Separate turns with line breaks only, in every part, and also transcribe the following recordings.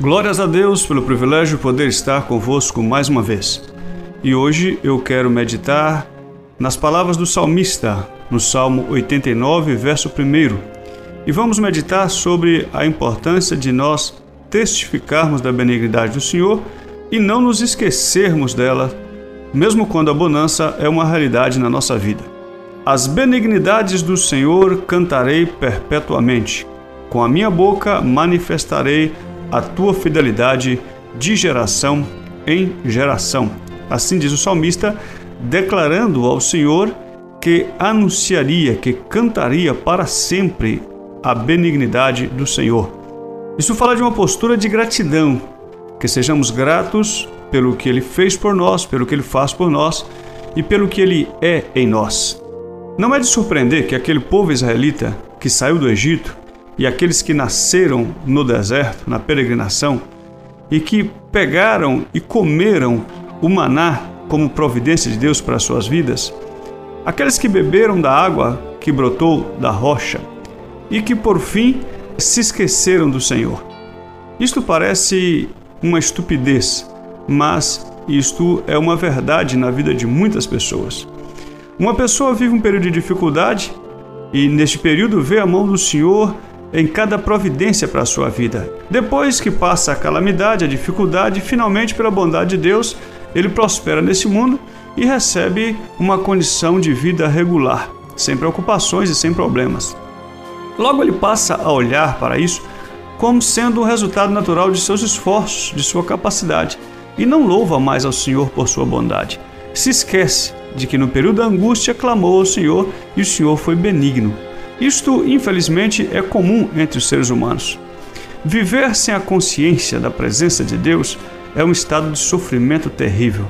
Glórias a Deus pelo privilégio de poder estar convosco mais uma vez. E hoje eu quero meditar nas palavras do salmista, no Salmo 89, verso 1. E vamos meditar sobre a importância de nós testificarmos da benignidade do Senhor e não nos esquecermos dela, mesmo quando a bonança é uma realidade na nossa vida. As benignidades do Senhor cantarei perpetuamente. Com a minha boca manifestarei a tua fidelidade de geração em geração. Assim diz o salmista, declarando ao Senhor que anunciaria, que cantaria para sempre a benignidade do Senhor. Isso fala de uma postura de gratidão, que sejamos gratos pelo que ele fez por nós, pelo que ele faz por nós e pelo que ele é em nós. Não é de surpreender que aquele povo israelita que saiu do Egito e aqueles que nasceram no deserto, na peregrinação, e que pegaram e comeram o maná como providência de Deus para suas vidas, aqueles que beberam da água que brotou da rocha e que por fim se esqueceram do Senhor. Isto parece uma estupidez, mas isto é uma verdade na vida de muitas pessoas. Uma pessoa vive um período de dificuldade e, neste período, vê a mão do Senhor em cada providência para a sua vida. Depois que passa a calamidade, a dificuldade, finalmente, pela bondade de Deus, ele prospera nesse mundo e recebe uma condição de vida regular, sem preocupações e sem problemas. Logo ele passa a olhar para isso como sendo um resultado natural de seus esforços, de sua capacidade, e não louva mais ao Senhor por sua bondade. Se esquece de que no período da angústia clamou ao Senhor e o Senhor foi benigno isto, infelizmente, é comum entre os seres humanos. Viver sem a consciência da presença de Deus é um estado de sofrimento terrível.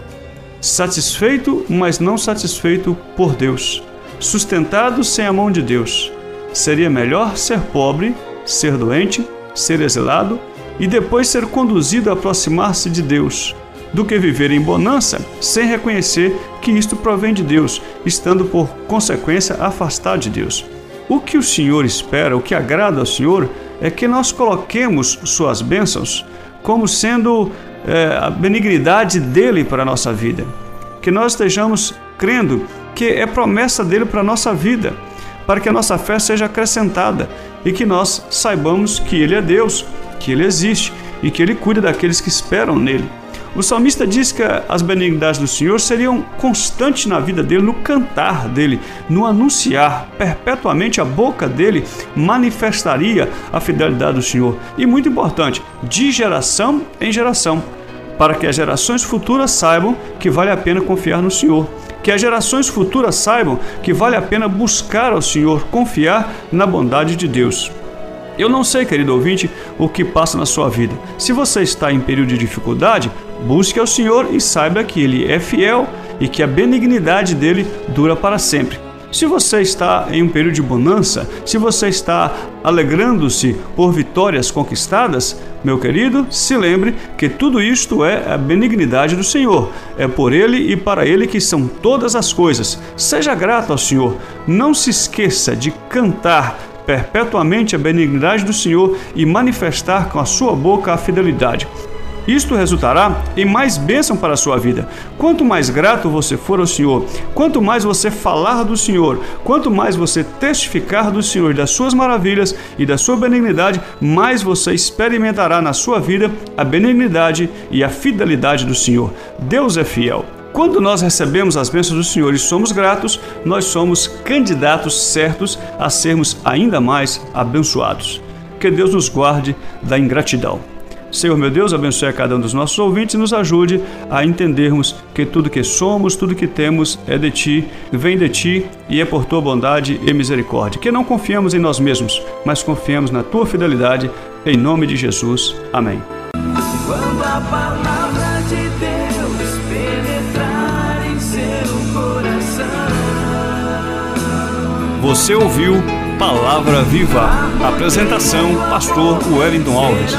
Satisfeito, mas não satisfeito por Deus. Sustentado sem a mão de Deus. Seria melhor ser pobre, ser doente, ser exilado e depois ser conduzido a aproximar-se de Deus, do que viver em bonança sem reconhecer que isto provém de Deus, estando por consequência afastado de Deus. O que o Senhor espera, o que agrada ao Senhor, é que nós coloquemos suas bênçãos como sendo é, a benignidade dele para a nossa vida. Que nós estejamos crendo que é promessa dele para a nossa vida, para que a nossa fé seja acrescentada e que nós saibamos que ele é Deus, que ele existe e que ele cuida daqueles que esperam nele. O salmista diz que as benignidades do Senhor seriam constantes na vida dele, no cantar dele, no anunciar. Perpetuamente a boca dele manifestaria a fidelidade do Senhor. E muito importante, de geração em geração, para que as gerações futuras saibam que vale a pena confiar no Senhor. Que as gerações futuras saibam que vale a pena buscar ao Senhor, confiar na bondade de Deus. Eu não sei, querido ouvinte, o que passa na sua vida. Se você está em período de dificuldade, busque ao Senhor e saiba que Ele é fiel e que a benignidade dele dura para sempre. Se você está em um período de bonança, se você está alegrando-se por vitórias conquistadas, meu querido, se lembre que tudo isto é a benignidade do Senhor. É por Ele e para Ele que são todas as coisas. Seja grato ao Senhor. Não se esqueça de cantar perpetuamente a benignidade do Senhor e manifestar com a sua boca a fidelidade. Isto resultará em mais bênção para a sua vida. Quanto mais grato você for ao Senhor, quanto mais você falar do Senhor, quanto mais você testificar do Senhor, das suas maravilhas e da sua benignidade, mais você experimentará na sua vida a benignidade e a fidelidade do Senhor. Deus é fiel. Quando nós recebemos as bênçãos do Senhor e somos gratos, nós somos candidatos certos a sermos ainda mais abençoados. Que Deus nos guarde da ingratidão. Senhor meu Deus, abençoe a cada um dos nossos ouvintes e nos ajude a entendermos que tudo que somos, tudo que temos é de Ti, vem de Ti e é por Tua bondade e misericórdia. Que não confiemos em nós mesmos, mas confiemos na Tua fidelidade. Em nome de Jesus. Amém. Quando a palavra de Deus Você ouviu Palavra Viva. Apresentação: Pastor Wellington Alves.